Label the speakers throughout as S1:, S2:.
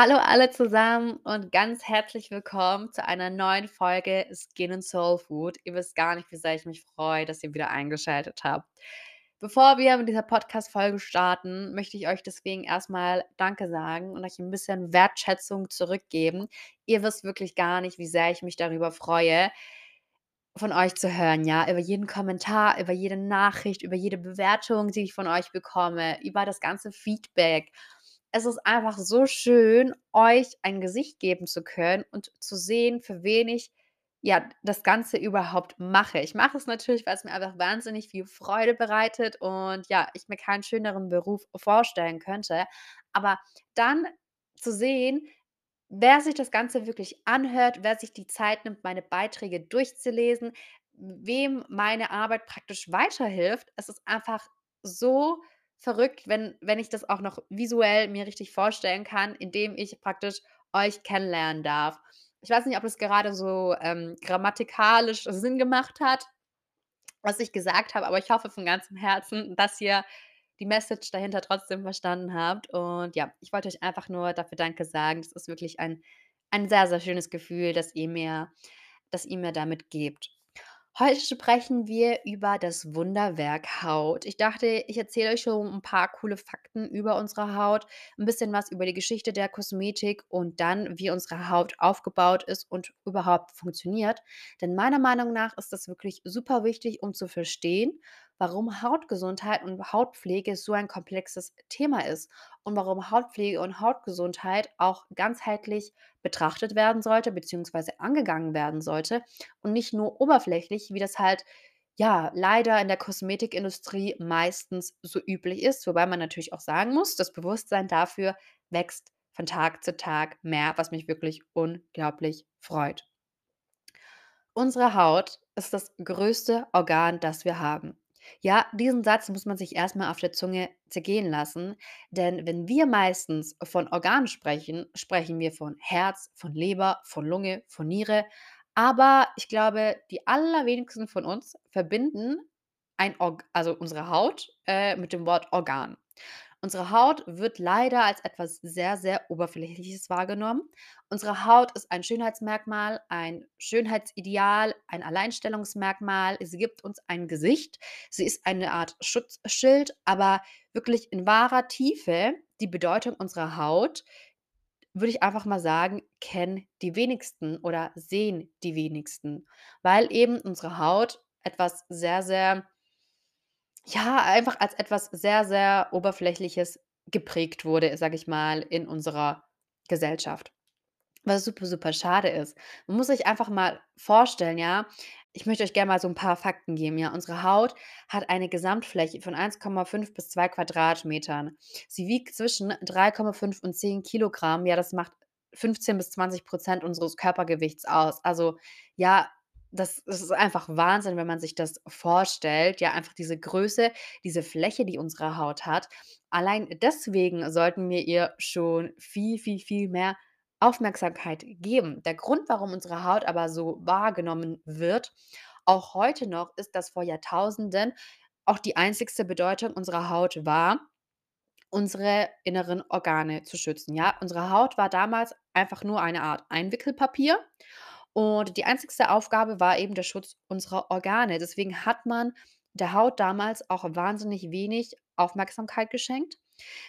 S1: Hallo alle zusammen und ganz herzlich willkommen zu einer neuen Folge Skin and Soul Food. Ihr wisst gar nicht, wie sehr ich mich freue, dass ihr wieder eingeschaltet habt. Bevor wir mit dieser Podcast-Folge starten, möchte ich euch deswegen erstmal Danke sagen und euch ein bisschen Wertschätzung zurückgeben. Ihr wisst wirklich gar nicht, wie sehr ich mich darüber freue, von euch zu hören, ja, über jeden Kommentar, über jede Nachricht, über jede Bewertung, die ich von euch bekomme, über das ganze Feedback. Es ist einfach so schön, euch ein Gesicht geben zu können und zu sehen, für wen ich ja das Ganze überhaupt mache. Ich mache es natürlich, weil es mir einfach wahnsinnig viel Freude bereitet und ja, ich mir keinen schöneren Beruf vorstellen könnte. Aber dann zu sehen, wer sich das Ganze wirklich anhört, wer sich die Zeit nimmt, meine Beiträge durchzulesen, wem meine Arbeit praktisch weiterhilft. Es ist einfach so verrückt, wenn wenn ich das auch noch visuell mir richtig vorstellen kann, indem ich praktisch euch kennenlernen darf. Ich weiß nicht, ob das gerade so, ähm, grammatikalisch Sinn gemacht hat, was ich gesagt habe, aber ich hoffe von ganzem Herzen, dass ihr die Message dahinter trotzdem verstanden habt. Und ja, ich wollte euch einfach nur dafür Danke sagen. Das ist wirklich ein ein sehr, sehr schönes Gefühl, das ihr mir das ihr mir damit gebt. Heute sprechen wir über das Wunderwerk Haut. Ich dachte, ich erzähle euch schon ein paar coole Fakten über unsere Haut, ein bisschen was über die Geschichte der Kosmetik und dann, wie unsere Haut aufgebaut ist und überhaupt funktioniert. Denn meiner Meinung nach ist das wirklich super wichtig, um zu verstehen, warum Hautgesundheit und Hautpflege so ein komplexes Thema ist und warum Hautpflege und Hautgesundheit auch ganzheitlich betrachtet werden sollte, beziehungsweise angegangen werden sollte und nicht nur oberflächlich, wie das halt ja leider in der Kosmetikindustrie meistens so üblich ist. Wobei man natürlich auch sagen muss, das Bewusstsein dafür wächst von Tag zu Tag mehr, was mich wirklich unglaublich freut. Unsere Haut ist das größte Organ, das wir haben. Ja, diesen Satz muss man sich erstmal auf der Zunge zergehen lassen, denn wenn wir meistens von Organen sprechen, sprechen wir von Herz, von Leber, von Lunge, von Niere, aber ich glaube, die allerwenigsten von uns verbinden ein Org also unsere Haut, äh, mit dem Wort Organ. Unsere Haut wird leider als etwas sehr, sehr Oberflächliches wahrgenommen. Unsere Haut ist ein Schönheitsmerkmal, ein Schönheitsideal, ein Alleinstellungsmerkmal. Sie gibt uns ein Gesicht. Sie ist eine Art Schutzschild, aber wirklich in wahrer Tiefe die Bedeutung unserer Haut, würde ich einfach mal sagen, kennen die wenigsten oder sehen die wenigsten, weil eben unsere Haut etwas sehr, sehr ja, einfach als etwas sehr, sehr Oberflächliches geprägt wurde, sage ich mal, in unserer Gesellschaft. Was super, super schade ist. Man muss sich einfach mal vorstellen, ja ich möchte euch gerne mal so ein paar Fakten geben, ja. Unsere Haut hat eine Gesamtfläche von 1,5 bis 2 Quadratmetern. Sie wiegt zwischen 3,5 und 10 Kilogramm. Ja, das macht 15 bis 20% unseres Körpergewichts aus. Also, ja, das das ist einfach Wahnsinn, wenn man sich das vorstellt. Ja, einfach diese Größe, diese Fläche, die unsere Haut hat. Allein deswegen sollten wir ihr schon viel, viel, viel mehr Aufmerksamkeit geben. Der Grund, warum unsere Haut aber so wahrgenommen wird, auch heute noch, ist, dass vor Jahrtausenden auch die einzigste Bedeutung unserer Haut war, unsere inneren Organe zu schützen. Ja, unsere Haut war damals einfach nur eine Art Einwickelpapier und die einzigste Aufgabe war eben der Schutz unserer Organe. Deswegen hat man der Haut damals auch wahnsinnig wenig Aufmerksamkeit geschenkt,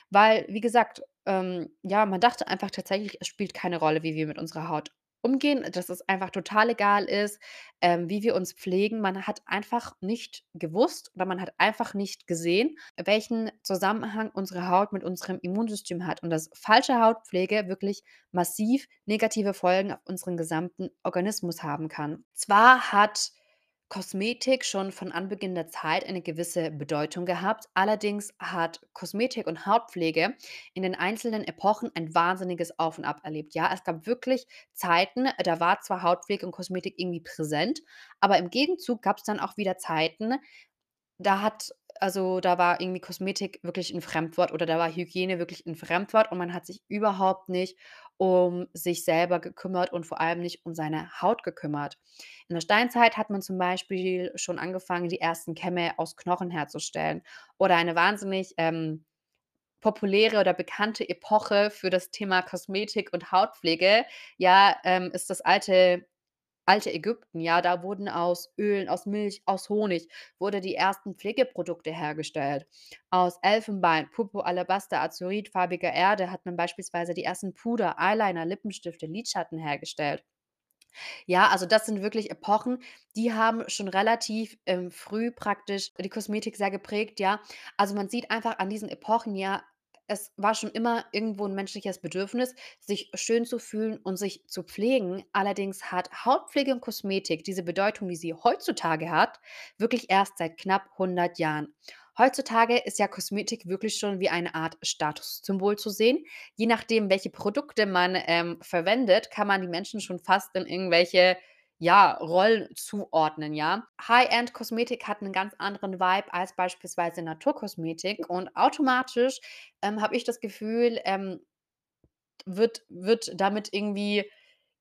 S1: weil, wie gesagt, ähm, ja, man dachte einfach tatsächlich, es spielt keine Rolle, wie wir mit unserer Haut umgehen, dass es einfach total egal ist, ähm, wie wir uns pflegen. Man hat einfach nicht gewusst oder man hat einfach nicht gesehen, welchen Zusammenhang unsere Haut mit unserem Immunsystem hat und dass falsche Hautpflege wirklich massiv negative Folgen auf unseren gesamten Organismus haben kann. Zwar hat Kosmetik schon von Anbeginn der Zeit eine gewisse Bedeutung gehabt. Allerdings hat Kosmetik und Hautpflege in den einzelnen Epochen ein wahnsinniges Auf und Ab erlebt. Ja, es gab wirklich Zeiten, da war zwar Hautpflege und Kosmetik irgendwie präsent, aber im Gegenzug gab es dann auch wieder Zeiten, da hat also, da war irgendwie Kosmetik wirklich ein Fremdwort oder da war Hygiene wirklich ein Fremdwort und man hat sich überhaupt nicht um sich selber gekümmert und vor allem nicht um seine Haut gekümmert. In der Steinzeit hat man zum Beispiel schon angefangen, die ersten Kämme aus Knochen herzustellen oder eine wahnsinnig, ähm populäre oder bekannte Epoche für das Thema Kosmetik und Hautpflege, ja, ähm, ist das alte alte Ägypten, ja. Da wurden aus Ölen, aus Milch, aus Honig wurde die ersten Pflegeprodukte hergestellt. Aus Elfenbein, Purpur, Alabaster, Azurit, farbiger Erde hat man beispielsweise die ersten Puder, Eyeliner, Lippenstifte, Lidschatten hergestellt. Ja, also das sind wirklich Epochen, die haben schon relativ, ähm, früh praktisch die Kosmetik sehr geprägt, ja. Also, man sieht einfach an diesen Epochen, ja, es war schon immer irgendwo 'n menschliches Bedürfnis, sich schön zu fühlen und sich zu pflegen. Allerdings hat Hautpflege und Kosmetik diese Bedeutung, die sie heutzutage hat, wirklich erst seit knapp 100 Jahren. Heutzutage ist ja Kosmetik wirklich schon wie eine Art Statussymbol zu sehen. Je nachdem, welche Produkte man, ähm, verwendet, kann man die Menschen schon fast in irgendwelche, ja, Rollen zuordnen, ja. High-End-Kosmetik hat 'nen ganz anderen Vibe als beispielsweise Naturkosmetik und automatisch, ähm, habe ich das Gefühl, ähm, wird wird damit irgendwie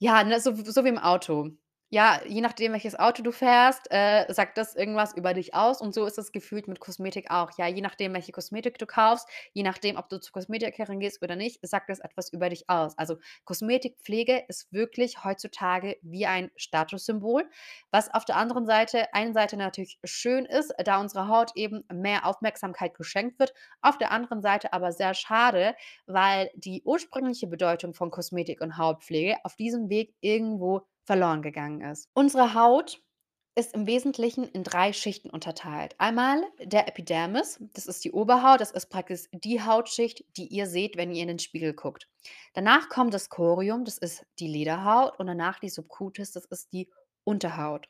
S1: ja, ne, so so wie im Auto. Ja, je nachdem, welches Auto du fährst, äh, sagt das irgendwas über dich aus und so ist es gefühlt mit Kosmetik auch. Ja, je nachdem, welche Kosmetik du kaufst, je nachdem, ob du zur Kosmetikerin gehst oder nicht, sagt das etwas über dich aus. Also, Kosmetikpflege ist wirklich heutzutage wie ein Statussymbol, was auf der anderen Seite einen Seite natürlich schön ist, da unserer Haut eben mehr Aufmerksamkeit geschenkt wird, auf der anderen Seite aber sehr schade, weil die ursprüngliche Bedeutung von Kosmetik und Hautpflege auf diesem Weg irgendwo verloren gegangen ist. Unsere Haut ist im Wesentlichen in 3 Schichten unterteilt. Einmal der Epidermis, das ist die Oberhaut, das ist praktisch die Hautschicht, die ihr seht, wenn ihr in den Spiegel guckt. Danach kommt das Corium, das ist die Lederhaut und danach die Subcutis, das ist die Unterhaut.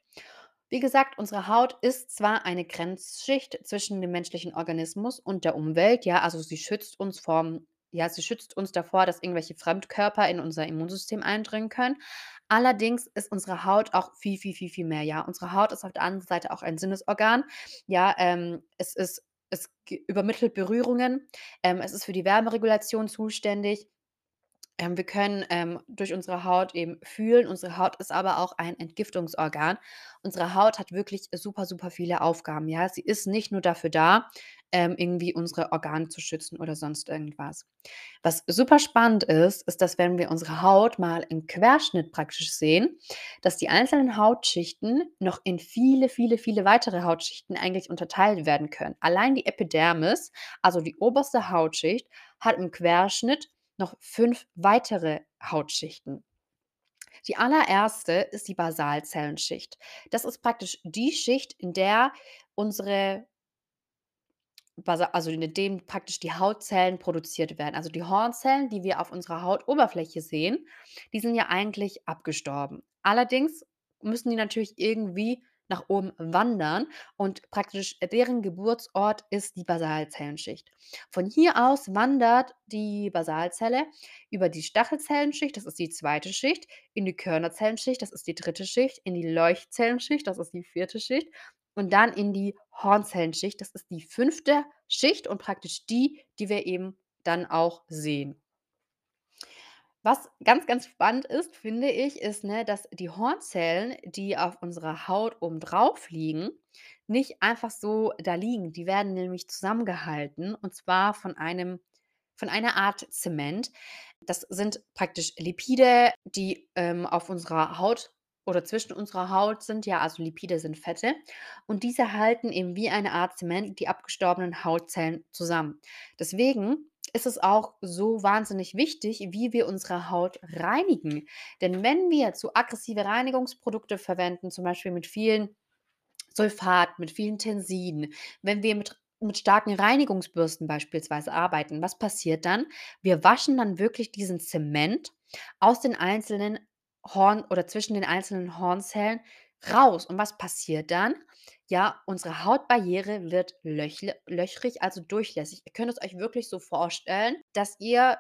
S1: Wie gesagt, unsere Haut ist zwar eine Grenzschicht zwischen dem menschlichen Organismus und der Umwelt, ja, also sie schützt uns vorm ja, sie schützt uns davor, dass irgendwelche Fremdkörper in unser Immunsystem eindringen können. Allerdings ist unsere Haut auch viel, viel, viel, viel mehr, ja. Unsere Haut ist auf der anderen Seite auch ein Sinnesorgan. Ja, ähm, es ist es übermittelt Berührungen, ähm, es ist für die Wärmeregulation zuständig. Ähm, wir können, ähm, durch unsere Haut eben fühlen. Unsere Haut ist aber auch ein Entgiftungsorgan. Unsere Haut hat wirklich super, super viele Aufgaben, ja. Sie ist nicht nur dafür da, ähm, irgendwie unsere Organe zu schützen oder sonst irgendwas. Was super spannend ist, ist, dass wenn wir unsere Haut mal im Querschnitt praktisch sehen, dass die einzelnen Hautschichten noch in viele, viele, viele weitere Hautschichten eigentlich unterteilt werden können. Allein die Epidermis, also die oberste Hautschicht, hat im Querschnitt noch 5 weitere Hautschichten. Die allererste ist die Basalzellenschicht. Das ist praktisch die Schicht, in der unsere Also in dem praktisch die Hautzellen produziert werden. Also die Hornzellen, die wir auf unserer Hautoberfläche sehen, die sind ja eigentlich abgestorben. Allerdings müssen die natürlich irgendwie nach oben wandern und praktisch deren Geburtsort ist die Basalzellenschicht. Von hier aus wandert die Basalzelle über die Stachelzellenschicht, das ist die zweite Schicht, in die Körnerzellenschicht, das ist die dritte Schicht, in die Leuchtzellenschicht, das ist die vierte Schicht und dann in die Hornzellenschicht, das ist die fünfte Schicht und praktisch die, die wir eben dann auch sehen. Was ganz, ganz spannend ist, finde ich, ist, ne, dass die Hornzellen, die auf unserer Haut oben drauf liegen, nicht einfach so da liegen. Die werden nämlich zusammengehalten und zwar von einem von einer Art Zement. Das sind praktisch Lipide, die, ähm, auf unserer Haut oder zwischen unserer Haut sind, ja, also Lipide sind Fette und diese halten eben wie eine Art Zement die abgestorbenen Hautzellen zusammen. Deswegen ist es auch so wahnsinnig wichtig, wie wir unsere Haut reinigen. Denn wenn wir zu aggressive Reinigungsprodukte verwenden, zum Beispiel mit vielen Sulfat, mit vielen Tensiden, wenn wir mit mit starken Reinigungsbürsten beispielsweise arbeiten, was passiert dann? Wir waschen dann wirklich diesen Zement aus den einzelnen Horn oder zwischen den einzelnen Hornzellen raus. Und was passiert dann? Ja, unsere Hautbarriere wird löchrig, also durchlässig. Ihr könnt es euch wirklich so vorstellen, dass ihr,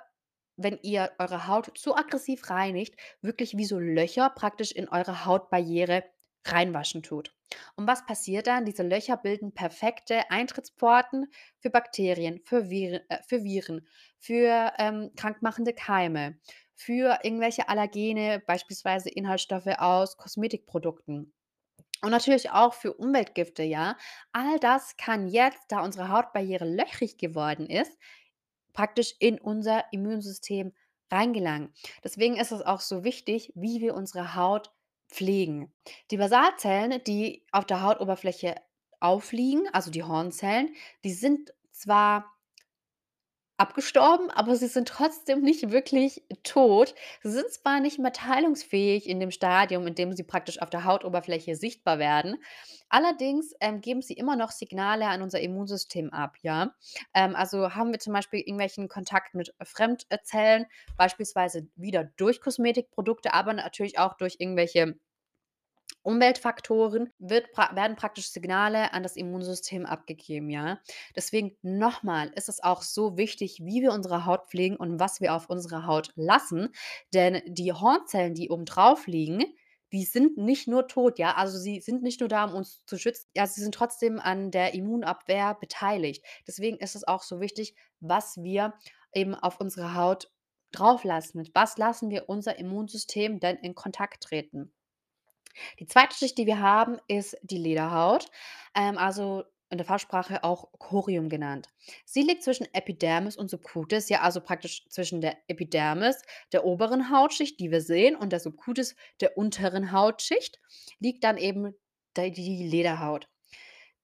S1: wenn ihr eure Haut zu aggressiv reinigt, wirklich wie so Löcher praktisch in eure Hautbarriere reinwaschen tut. Und was passiert dann? Diese Löcher bilden perfekte Eintrittspforten für Bakterien, für Viren äh, für Viren, für, ähm, krankmachende Keime, für irgendwelche Allergene, beispielsweise Inhaltsstoffe aus Kosmetikprodukten. Und natürlich auch für Umweltgifte, ja. All das kann jetzt, da unsere Hautbarriere löchrig geworden ist, praktisch in unser Immunsystem reingelangen. Deswegen ist es auch so wichtig, wie wir unsere Haut pflegen. Die Basalzellen, die auf der Hautoberfläche aufliegen, also die Hornzellen, die sind zwar abgestorben, aber sie sind trotzdem nicht wirklich tot. Sie sind zwar nicht mehr teilungsfähig in dem Stadium, in dem sie praktisch auf der Hautoberfläche sichtbar werden. Allerdings, ähm, geben sie immer noch Signale an unser Immunsystem ab, ja? Ähm, also haben wir zum Beispiel irgendwelchen Kontakt mit Fremdzellen, beispielsweise wieder durch Kosmetikprodukte, aber natürlich auch durch irgendwelche Umweltfaktoren wird werden praktisch Signale an das Immunsystem abgegeben, ja? Deswegen nochmal ist es auch so wichtig, wie wir unsere Haut pflegen und was wir auf unserer Haut lassen, denn die Hornzellen, die oben drauf liegen, die sind nicht nur tot, ja? Also, sie sind nicht nur da, um uns zu schützen, ja, sie sind trotzdem an der Immunabwehr beteiligt. Deswegen ist es auch so wichtig, was wir eben auf unsere Haut drauflassen. Mit was lassen wir unser Immunsystem denn in Kontakt treten? Die zweite Schicht, die wir haben, ist die Lederhaut, ähm, also in der Fachsprache auch Corium genannt. Sie liegt zwischen Epidermis und Subcutis, ja, also praktisch zwischen der Epidermis, der oberen Hautschicht, die wir sehen, und der Subcutis, der unteren Hautschicht, liegt dann eben die Lederhaut.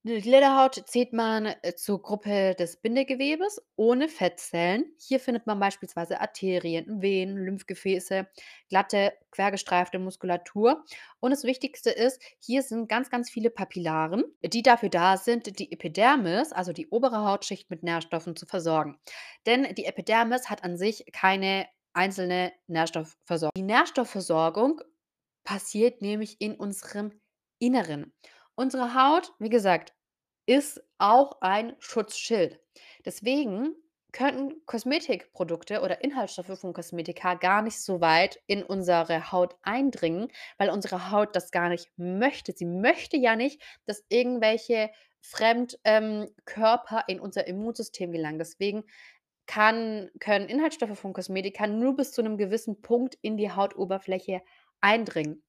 S1: Die Lederhaut zählt man, äh, zur Gruppe des Bindegewebes ohne Fettzellen. Hier findet man beispielsweise Arterien, Venen, Lymphgefäße, glatte, quergestreifte Muskulatur. Und das Wichtigste ist, hier sind ganz, ganz viele Papillaren, die dafür da sind, die Epidermis, also die obere Hautschicht, mit Nährstoffen zu versorgen. Denn die Epidermis hat an sich keine einzelne Nährstoffversorgung. Die Nährstoffversorgung passiert nämlich in unserem Inneren. Unsere Haut, wie gesagt, ist auch ein Schutzschild. Deswegen könnten Kosmetikprodukte oder Inhaltsstoffe von Kosmetika gar nicht so weit in unsere Haut eindringen, weil unsere Haut das gar nicht möchte. Sie möchte ja nicht, dass irgendwelche Fremdkörper ähm, in unser Immunsystem gelangen. Deswegen kann können Inhaltsstoffe von Kosmetika nur bis zu 'nem gewissen Punkt in die Hautoberfläche eindringen.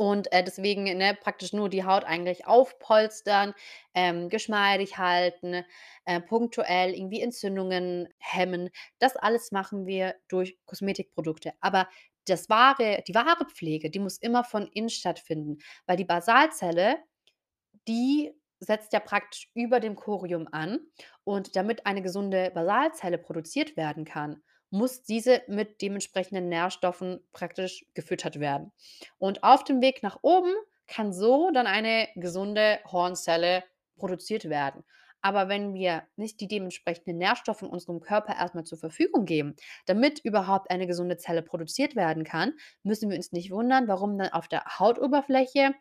S1: Und, äh, deswegen, ne, praktisch nur die Haut eigentlich aufpolstern, ähm, geschmeidig halten, äh, punktuell irgendwie Entzündungen hemmen. Das alles machen wir durch Kosmetikprodukte. Aber das wahre die wahre Pflege, die muss immer von innen stattfinden, weil die Basalzelle, die setzt ja praktisch über dem Corium an und damit eine gesunde Basalzelle produziert werden kann, muss diese mit dementsprechenden Nährstoffen praktisch gefüttert werden. Und auf dem Weg nach oben kann so dann eine gesunde Hornzelle produziert werden. Aber wenn wir nicht die dementsprechenden Nährstoffe in unserem Körper erstmal zur Verfügung geben, damit überhaupt eine gesunde Zelle produziert werden kann, müssen wir uns nicht wundern, warum dann auf der Hautoberfläche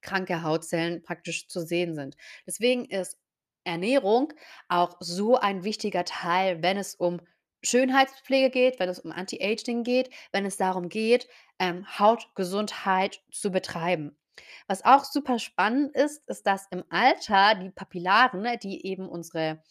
S1: kranke Hautzellen praktisch zu sehen sind. Deswegen ist Ernährung auch so ein wichtiger Teil, wenn es um Schönheitspflege geht, wenn es um Anti-Aging geht, wenn es darum geht, ähm, Hautgesundheit zu betreiben. Was auch super spannend ist, ist, dass im Alter die Papillaren, ne, die eben unsere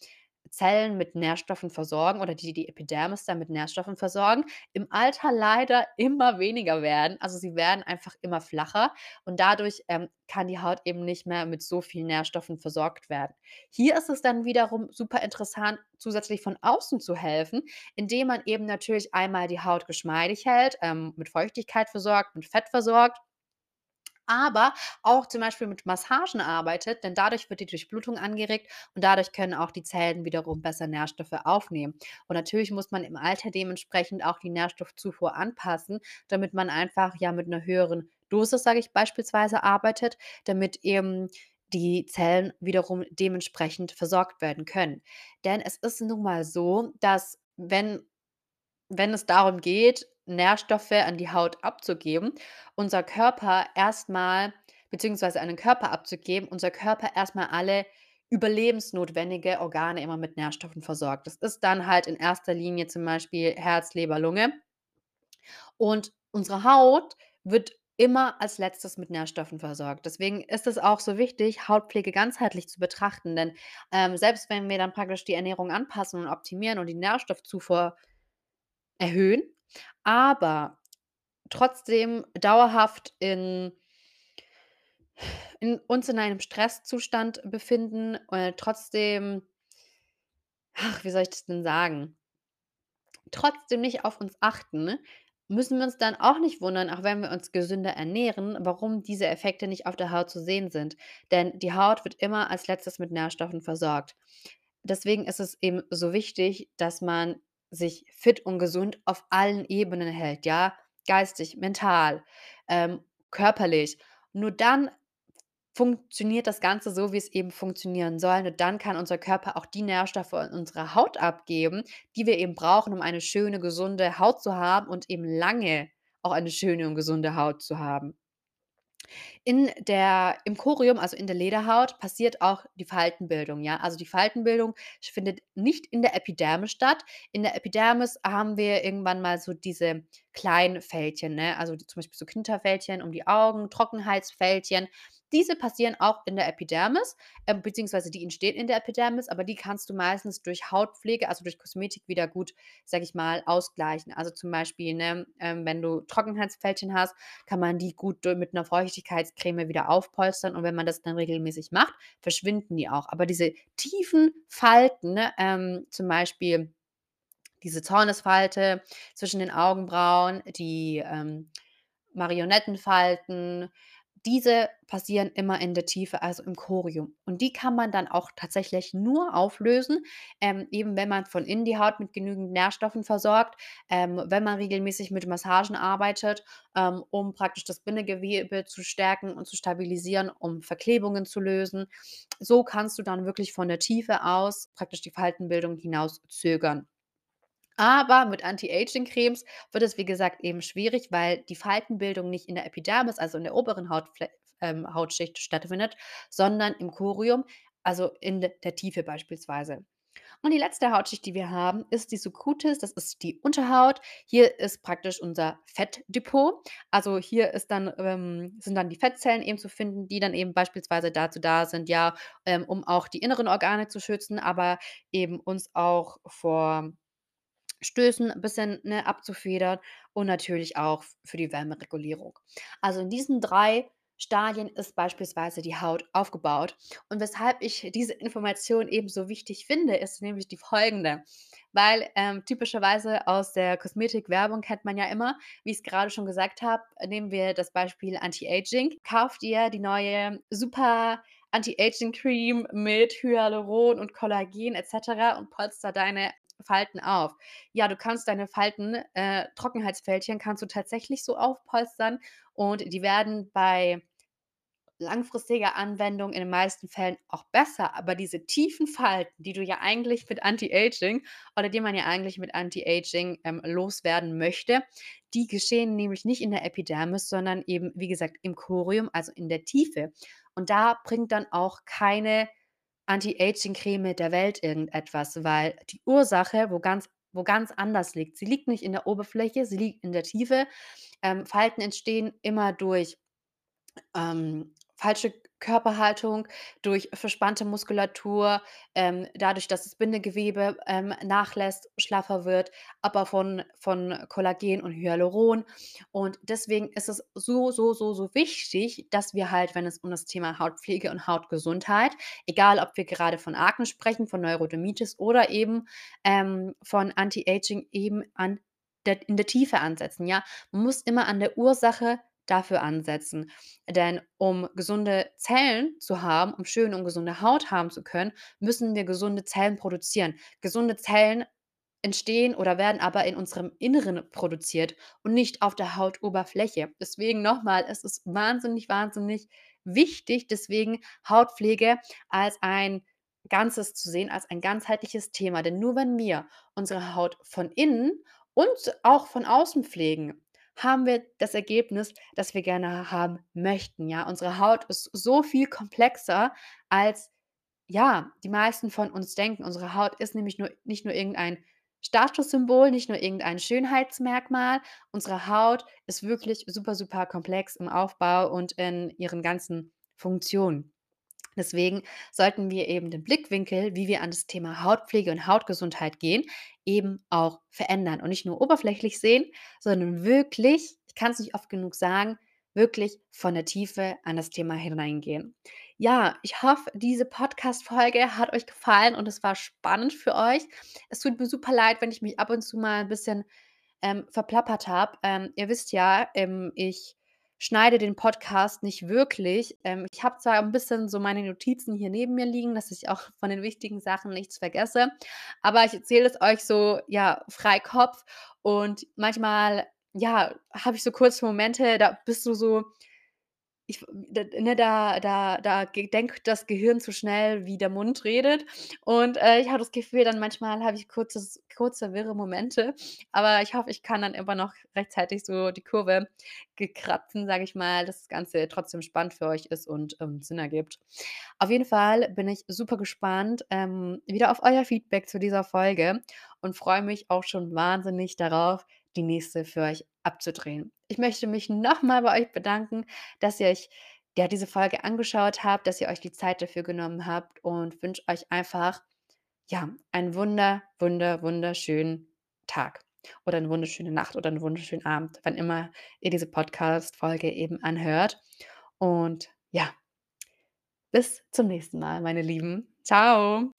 S1: Zellen mit Nährstoffen versorgen oder die die Epidermis dann mit Nährstoffen versorgen, im Alter leider immer weniger werden. Also, sie werden einfach immer flacher und dadurch, ähm, kann die Haut eben nicht mehr mit so vielen Nährstoffen versorgt werden. Hier ist es dann wiederum super interessant, zusätzlich von außen zu helfen, indem man eben natürlich einmal die Haut geschmeidig hält, ähm, mit Feuchtigkeit versorgt, mit Fett versorgt aber auch zum Beispiel mit Massagen arbeitet, denn dadurch wird die Durchblutung angeregt und dadurch können auch die Zellen wiederum besser Nährstoffe aufnehmen. Und natürlich muss man im Alter dementsprechend auch die Nährstoffzufuhr anpassen, damit man einfach ja mit einer höheren Dosis, sage ich beispielsweise, arbeitet, damit eben die Zellen wiederum dementsprechend versorgt werden können. Denn es ist nun mal so, dass wenn wenn es darum geht, Nährstoffe an die Haut abzugeben, unser Körper erstmal beziehungsweise an den Körper abzugeben, unser Körper erstmal alle überlebensnotwendige Organe immer mit Nährstoffen versorgt. Das ist dann halt in erster Linie zum Beispiel Herz, Leber, Lunge. Und unsere Haut wird immer als Letztes mit Nährstoffen versorgt. Deswegen ist es auch so wichtig, Hautpflege ganzheitlich zu betrachten, denn, ähm, selbst wenn wir dann praktisch die Ernährung anpassen und optimieren und die Nährstoffzufuhr erhöhen, aber trotzdem dauerhaft in in uns in einem Stresszustand befinden, äh, trotzdem ach, wie soll ich das denn sagen? Trotzdem nicht auf uns achten, müssen wir uns dann auch nicht wundern, auch wenn wir uns gesünder ernähren, warum diese Effekte nicht auf der Haut zu sehen sind. Denn die Haut wird immer als Letztes mit Nährstoffen versorgt. Deswegen ist es eben so wichtig, dass man sich fit und gesund auf allen Ebenen hält, ja? Geistig, mental, ähm, körperlich. Nur dann funktioniert das Ganze so, wie es eben funktionieren soll. Nur dann kann unser Körper auch die Nährstoffe in unsere Haut abgeben, die wir eben brauchen, um eine schöne, gesunde Haut zu haben und eben lange auch eine schöne und gesunde Haut zu haben. In der im Chorium, also in der Lederhaut, passiert auch die Faltenbildung, ja? Also, die Faltenbildung findet nicht in der Epidermis statt. In der Epidermis haben wir irgendwann mal so diese kleinen Fältchen, ne? Also, die zum Beispiel so Knitterfältchen um die Augen, Trockenheitsfältchen. Diese passieren auch in der Epidermis, ähm, beziehungsweise die entstehen in der Epidermis, aber die kannst du meistens durch Hautpflege, also durch Kosmetik wieder gut, sage ich mal, ausgleichen. Also, zum Beispiel, ne, ähm, wenn du Trockenheitsfältchen hast, kann man die gut mit einer Feuchtigkeitscreme wieder aufpolstern und wenn man das dann regelmäßig macht, verschwinden die auch. Aber diese tiefen Falten, ne, ähm, zum Beispiel diese Zornesfalte zwischen den Augenbrauen, die, ähm, Marionettenfalten, diese passieren immer in der Tiefe, also im Chorium. Und die kann man dann auch tatsächlich nur auflösen, ähm, eben wenn man von innen die Haut mit genügend Nährstoffen versorgt, ähm, wenn man regelmäßig mit Massagen arbeitet, ähm, um praktisch das Bindegewebe zu stärken und zu stabilisieren, um Verklebungen zu lösen. So kannst du dann wirklich von der Tiefe aus praktisch die Faltenbildung hinaus zögern. Aber mit Anti-Aging-Cremes wird es, wie gesagt, eben schwierig, weil die Faltenbildung nicht in der Epidermis, also in der oberen Hautflä ähm, Hautschicht stattfindet, sondern im Chorium, also in de der Tiefe beispielsweise. Und die letzte Hautschicht, die wir haben, ist die Subcutis. Das ist die Unterhaut. Hier ist praktisch unser Fettdepot. Also hier ist dann, ähm, sind dann die Fettzellen eben zu finden, die dann eben beispielsweise dazu da sind, ja, ähm, um auch die inneren Organe zu schützen, aber eben uns auch vor Stößen 'n bisschen, ne, abzufedern und natürlich auch für die Wärmeregulierung. Also, in diesen 3 Stadien ist beispielsweise die Haut aufgebaut. Und weshalb ich diese Information eben so wichtig finde, ist nämlich die folgende. Weil, ähm, typischerweise aus der Kosmetikwerbung kennt man ja immer, wie ich's grade schon gesagt habe nehmen wir das Beispiel Anti-Aging. Kauf dir die neue super Anti-Aging Cream mit Hyaluron und Kollagen et cetera und polster deine Falten auf. Ja, du kannst deine Falten äh, Trockenheitsfältchen kannst du tatsächlich so aufpolstern und die werden bei langfristiger Anwendung in den meisten Fällen auch besser, aber diese tiefen Falten, die du ja eigentlich mit Anti-Aging oder die man ja eigentlich mit Anti-Aging, ähm, loswerden möchte, die geschehen nämlich nicht in der Epidermis, sondern eben, wie gesagt, im Chorium, also in der Tiefe. Und da bringt dann auch keine Anti-Aging-Creme der Welt irgendetwas, weil die Ursache wo ganz wo ganz anders liegt. Sie liegt nicht in der Oberfläche, sie liegt in der Tiefe. Ähm, Falten entstehen immer durch ähm, falsche Körperhaltung, durch verspannte Muskulatur, ähm, dadurch, dass das Bindegewebe, ähm, nachlässt, schlaffer wird, aber von von Kollagen und Hyaluron. Und deswegen ist es so, so, so, so wichtig, dass wir halt, wenn es um das Thema Hautpflege und Hautgesundheit egal ob wir gerade von Akne sprechen, von Neurodermitis oder eben, ähm, von Anti-Aging eben an der in der Tiefe ansetzen, ja? Man muss immer an der Ursache dafür ansetzen. Denn um gesunde Zellen zu haben, um schöne und gesunde Haut haben zu können, müssen wir gesunde Zellen produzieren. Gesunde Zellen entstehen oder werden aber in unserem Inneren produziert und nicht auf der Hautoberfläche. Deswegen noch mal, es ist wahnsinnig, wahnsinnig wichtig, deswegen Hautpflege als ein Ganzes zu sehen, als ein ganzheitliches Thema. Denn nur wenn wir unsere Haut von innen und auch von außen pflegen, haben wir das Ergebnis, das wir gerne haben möchten, ja? Unsere Haut ist so viel komplexer, als, ja, die meisten von uns denken. Unsere Haut ist nämlich nur nicht nur irgendein Statussymbol, nicht nur irgendein Schönheitsmerkmal. Unsere Haut ist wirklich super, super komplex im Aufbau und in ihren ganzen Funktionen. Deswegen sollten wir eben den Blickwinkel, wie wir an das Thema Hautpflege und Hautgesundheit gehen, eben auch verändern und nicht nur oberflächlich sehen, sondern wirklich, ich kann es nicht oft genug sagen, wirklich von der Tiefe an das Thema hineingehen. Ja, ich hoffe, diese Podcast-Folge hat euch gefallen und es war spannend für euch. Es tut mir super leid, wenn ich mich ab und zu mal 'n bisschen, ähm, verplappert habe. Ähm, ihr wisst ja, ähm, ich schneide den Podcast nicht wirklich. Ähm, ich habe zwar 'n bisschen so meine Notizen hier neben mir liegen, dass ich auch von den wichtigen Sachen nichts vergesse, aber ich erzähle es euch so, ja, frei Kopf und manchmal, ja, habe ich so kurze Momente, da bist du so ich d ne, da da da denkt das Gehirn so schnell, wie der Mund redet. Und, äh, ich habe das Gefühl, dann manchmal habe ich kurzes kurze, wirre Momente, aber ich hoffe, ich kann dann immer noch rechtzeitig so die Kurve ge kratzen, sage ich mal, dass das Ganze trotzdem spannend für euch ist und, ähm, Sinn ergibt. Auf jeden Fall bin ich super gespannt, ähm, wieder auf euer Feedback zu dieser Folge und freue mich auch schon wahnsinnig darauf, die nächste für euch abzudrehen. Ich möchte mich noch mal bei euch bedanken, dass ihr euch, ja, diese Folge angeschaut habt, dass ihr euch die Zeit dafür genommen habt und wünsche euch einfach, ja, einen wunder wunder wunderschönen Tag oder 'ne wunderschöne Nacht oder 'n wunderschönen Abend, wann immer ihr diese Podcast-Folge eben anhört. Und ja bis zum nächsten Mal, meine Lieben. Tschau.